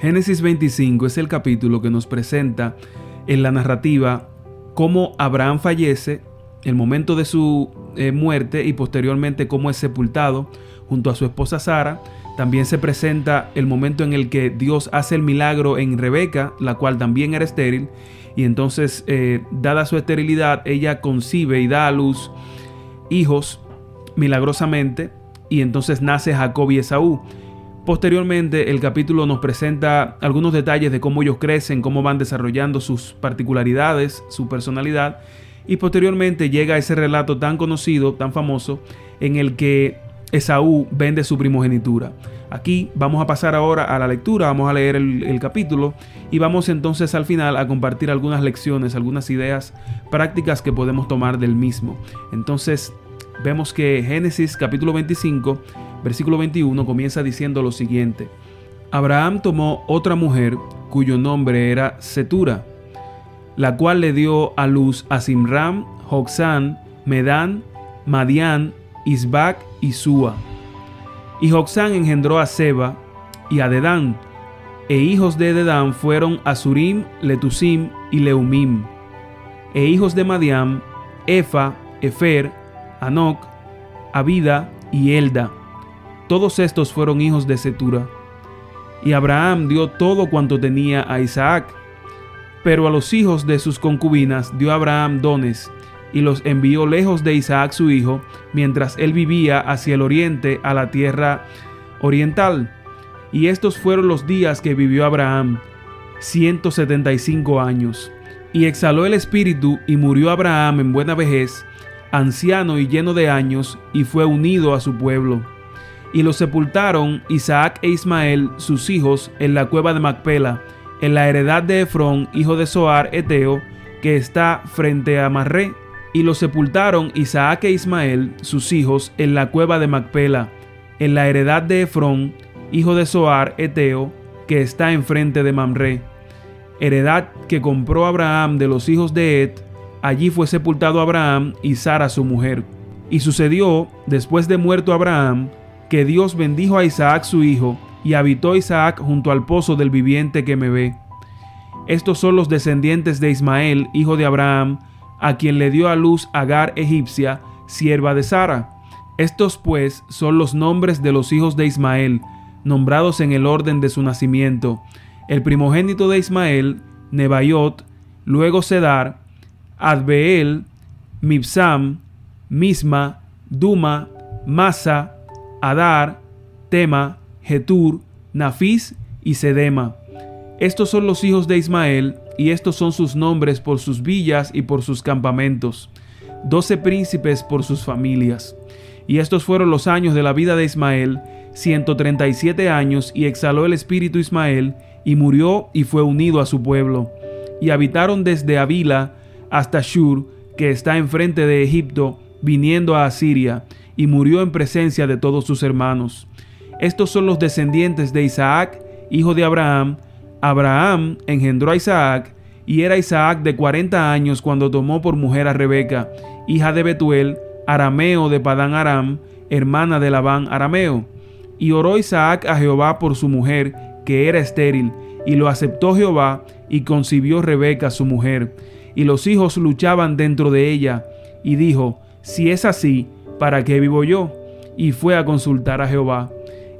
Génesis 25 es el capítulo que nos presenta en la narrativa cómo Abraham fallece, el momento de su eh, muerte y posteriormente cómo es sepultado junto a su esposa Sara. También se presenta el momento en el que Dios hace el milagro en Rebeca, la cual también era estéril, y entonces, eh, dada su esterilidad, ella concibe y da a luz hijos milagrosamente, y entonces nace Jacob y Esaú. Posteriormente, el capítulo nos presenta algunos detalles de cómo ellos crecen, cómo van desarrollando sus particularidades, su personalidad, y posteriormente llega ese relato tan conocido, tan famoso, en el que Esaú vende su primogenitura. Aquí vamos a pasar ahora a la lectura, vamos a leer el, capítulo y vamos entonces al final a compartir algunas lecciones, algunas ideas prácticas que podemos tomar del mismo. Entonces vemos que Génesis capítulo 25 versículo 21 comienza diciendo lo siguiente. Abraham tomó otra mujer cuyo nombre era Setura, la cual le dio a luz a Simram, Joxán, Medán, Madián, Isbac y Sua. Y Joxán engendró a Seba y a Dedán, e hijos de Dedán fueron Asurim, Letusim y Leumim. E hijos de Madián, Efa, Efer, Anoc, Abida y Elda. Todos estos fueron hijos de Setura. Y Abraham dio todo cuanto tenía a Isaac. Pero a los hijos de sus concubinas dio Abraham dones, y los envió lejos de Isaac su hijo, mientras él vivía hacia el oriente a la tierra oriental. Y estos fueron los días que vivió Abraham, ciento setenta y cinco años. Y exhaló el espíritu y murió Abraham en buena vejez, anciano y lleno de años, y fue unido a su pueblo y los sepultaron Isaac e Ismael, sus hijos, en la cueva de Macpela, en la heredad de Efrón, hijo de Soar, Eteo, que está frente a Marré. Y los sepultaron Isaac e Ismael, sus hijos, en la cueva de Macpela, en la heredad de Efrón, hijo de Soar, Eteo, que está enfrente de Mamre. Heredad que compró Abraham de los hijos de Et, allí fue sepultado Abraham y Sara su mujer. Y sucedió, después de muerto Abraham, que Dios bendijo a Isaac su hijo, y habitó Isaac junto al pozo del viviente que me ve. Estos son los descendientes de Ismael, hijo de Abraham, a quien le dio a luz Agar egipcia, sierva de Sara. Estos pues son los nombres de los hijos de Ismael, nombrados en el orden de su nacimiento. El primogénito de Ismael, Nebaiot, luego Sedar, Adbeel, Mibsam, Misma, Duma, Masa, Adar, Tema, Getur, Nafis y Sedema. Estos son los hijos de Ismael, y estos son sus nombres por sus villas y por sus campamentos, doce príncipes por sus familias. Y estos fueron los años de la vida de Ismael, ciento treinta y siete años, y exhaló el espíritu Ismael, y murió y fue unido a su pueblo. Y habitaron desde Avila hasta Shur, que está enfrente de Egipto, viniendo a Asiria, y murió en presencia de todos sus hermanos. Estos son los descendientes de Isaac, hijo de Abraham. Abraham engendró a Isaac, y era Isaac de cuarenta años cuando tomó por mujer a Rebeca, hija de Betuel, arameo de Padán Aram, hermana de Labán arameo. Y oró Isaac a Jehová por su mujer, que era estéril, y lo aceptó Jehová, y concibió Rebeca su mujer. Y los hijos luchaban dentro de ella, y dijo, Si es así, ¿para qué vivo yo? Y fue a consultar a Jehová.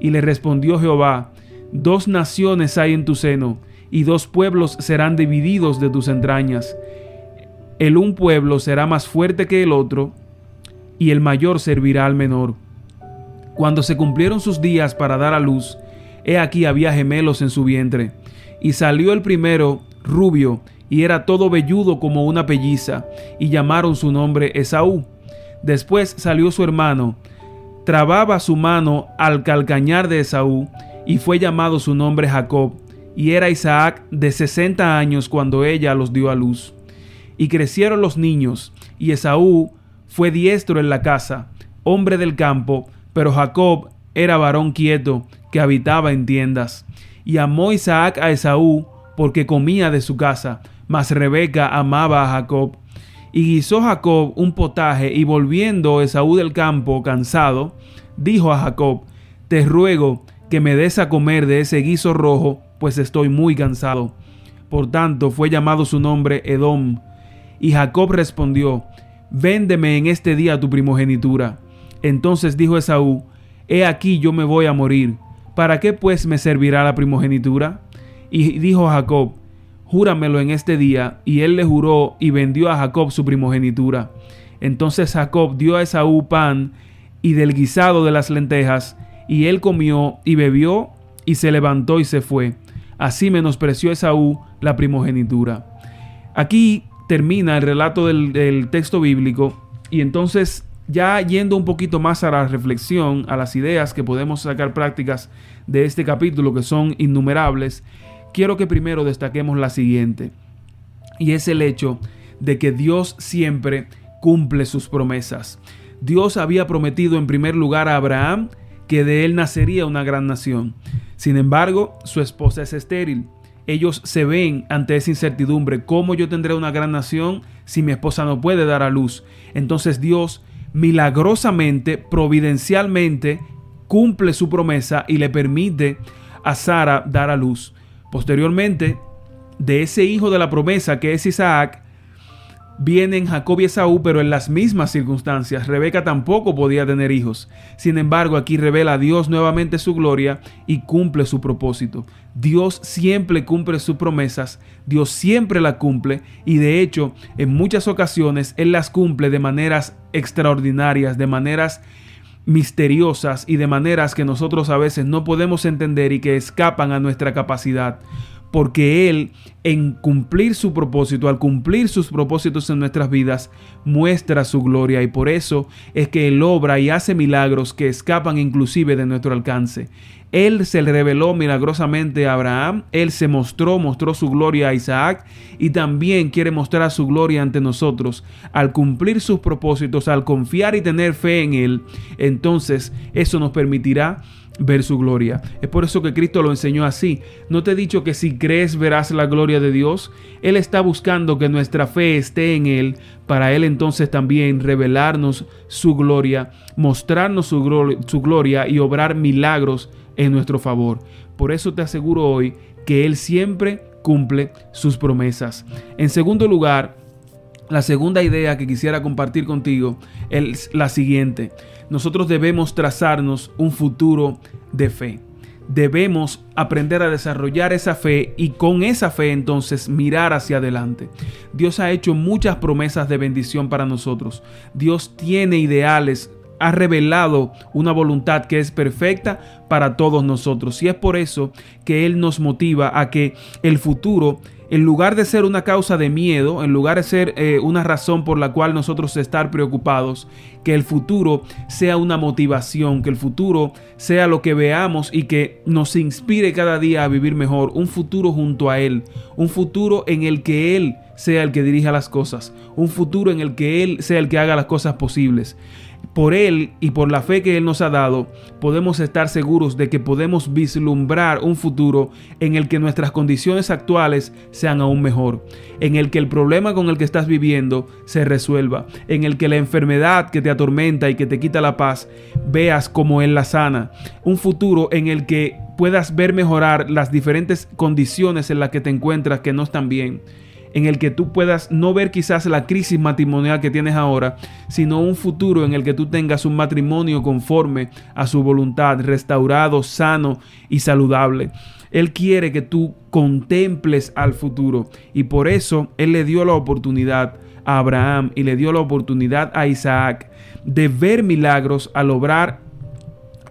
Y le respondió Jehová, dos naciones hay en tu seno, y dos pueblos serán divididos de tus entrañas. El un pueblo será más fuerte que el otro, y el mayor servirá al menor. Cuando se cumplieron sus días para dar a luz, he aquí había gemelos en su vientre, y salió el primero rubio, y era todo velludo como una pelliza, y llamaron su nombre Esaú Después salió su hermano, trababa su mano al calcañar de Esaú, y fue llamado su nombre Jacob, y era Isaac de sesenta años cuando ella los dio a luz. Y crecieron los niños, y Esaú fue diestro en la casa, hombre del campo, pero Jacob era varón quieto, que habitaba en tiendas. Y amó Isaac a Esaú, porque comía de su casa, mas Rebeca amaba a Jacob. Y guisó Jacob un potaje y volviendo Esaú del campo cansado, dijo a Jacob, te ruego que me des a comer de ese guiso rojo pues estoy muy cansado. Por tanto, fue llamado su nombre Edom. Y Jacob respondió, Véndeme en este día tu primogenitura. Entonces dijo Esaú, He aquí yo me voy a morir. ¿Para qué pues me servirá la primogenitura? Y dijo Jacob, Júramelo en este día. Y él le juró y vendió a Jacob su primogenitura. Entonces Jacob dio a Esaú pan y del guisado de las lentejas, y él comió y bebió y se levantó y se fue. Así menospreció Esaú la primogenitura. Aquí termina el relato del, texto bíblico y entonces ya yendo un poquito más a la reflexión, a las ideas que podemos sacar prácticas de este capítulo que son innumerables, quiero que primero destaquemos la siguiente, y es el hecho de que Dios siempre cumple sus promesas. Dios había prometido en primer lugar a Abraham que de él nacería una gran nación. Sin embargo, su esposa es estéril. Ellos se ven ante esa incertidumbre. ¿Cómo yo tendré una gran nación si mi esposa no puede dar a luz? Entonces Dios milagrosamente, providencialmente, cumple su promesa y le permite a Sara dar a luz. Posteriormente, de ese hijo de la promesa que es Isaac, vienen Jacob y Esaú, pero en las mismas circunstancias. Rebeca tampoco podía tener hijos. Sin embargo, aquí revela a Dios nuevamente su gloria y cumple su propósito. Dios siempre cumple sus promesas, Dios siempre la cumple y de hecho en muchas ocasiones Él las cumple de maneras extraordinarias, de maneras misteriosas y de maneras que nosotros a veces no podemos entender y que escapan a nuestra capacidad porque Él en cumplir su propósito, al cumplir sus propósitos en nuestras vidas, muestra su gloria y por eso es que Él obra y hace milagros que escapan inclusive de nuestro alcance. Él se reveló milagrosamente a Abraham, Él se mostró, mostró su gloria a Isaac y también quiere mostrar su gloria ante nosotros. Al cumplir sus propósitos, al confiar y tener fe en Él, entonces eso nos permitirá ver su gloria. Es por eso que Cristo lo enseñó así. No te he dicho que si crees verás la gloria de Dios. Él está buscando que nuestra fe esté en Él para Él entonces también revelarnos su gloria, mostrarnos su, su gloria y obrar milagros en nuestro favor. Por eso te aseguro hoy que Él siempre cumple sus promesas. En segundo lugar, la segunda idea que quisiera compartir contigo es la siguiente nosotros debemos trazarnos un futuro de fe. Debemos aprender a desarrollar esa fe y con esa fe entonces mirar hacia adelante. Dios ha hecho muchas promesas de bendición para nosotros. Dios tiene ideales, ha revelado una voluntad que es perfecta para todos nosotros. Y es por eso que Él nos motiva a que el futuro en lugar de ser una causa de miedo, en lugar de ser eh, una razón por la cual nosotros estar preocupados, que el futuro sea una motivación, que el futuro sea lo que veamos y que nos inspire cada día a vivir mejor, un futuro junto a Él, un futuro en el que Él sea el que dirija las cosas, un futuro en el que Él sea el que haga las cosas posibles por Él y por la fe que Él nos ha dado, podemos estar seguros de que podemos vislumbrar un futuro en el que nuestras condiciones actuales sean aún mejor, en el que el problema con el que estás viviendo se resuelva, en el que la enfermedad que te atormenta y que te quita la paz, veas como Él la sana, un futuro en el que puedas ver mejorar las diferentes condiciones en las que te encuentras que no están bien en el que tú puedas no ver quizás la crisis matrimonial que tienes ahora, sino un futuro en el que tú tengas un matrimonio conforme a su voluntad, restaurado, sano y saludable. Él quiere que tú contemples al futuro y por eso Él le dio la oportunidad a Abraham y le dio la oportunidad a Isaac de ver milagros al obrar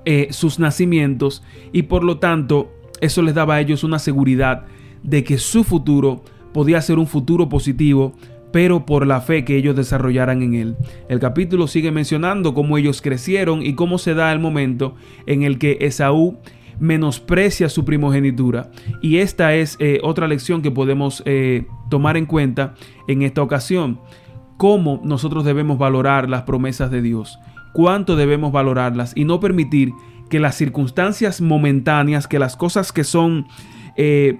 eh, sus nacimientos y por lo tanto eso les daba a ellos una seguridad de que su futuro podía ser un futuro positivo, pero por la fe que ellos desarrollaran en él. El capítulo sigue mencionando cómo ellos crecieron y cómo se da el momento en el que Esaú menosprecia su primogenitura. Y esta es eh, otra lección que podemos eh, tomar en cuenta en esta ocasión. Cómo nosotros debemos valorar las promesas de Dios. Cuánto debemos valorarlas y no permitir que las circunstancias momentáneas, que las cosas que son eh,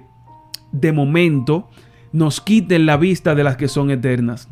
de momento, nos quiten la vista de las que son eternas.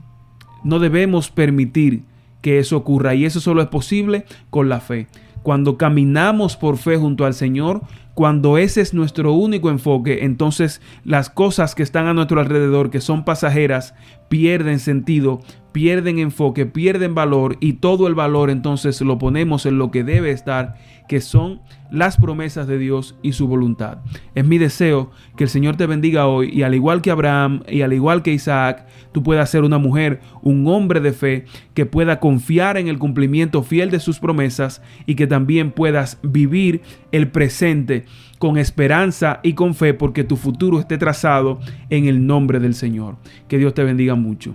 No debemos permitir que eso ocurra y eso solo es posible con la fe. Cuando caminamos por fe junto al Señor, cuando ese es nuestro único enfoque, entonces las cosas que están a nuestro alrededor, que son pasajeras, pierden sentido, pierden enfoque, pierden valor y todo el valor entonces lo ponemos en lo que debe estar, que son las promesas de Dios y su voluntad. Es mi deseo que el Señor te bendiga hoy y al igual que Abraham y al igual que Isaac, tú puedas ser una mujer, un hombre de fe que pueda confiar en el cumplimiento fiel de sus promesas y que también puedas vivir el presente con esperanza y con fe porque tu futuro esté trazado en el nombre del Señor. Que Dios te bendiga mucho.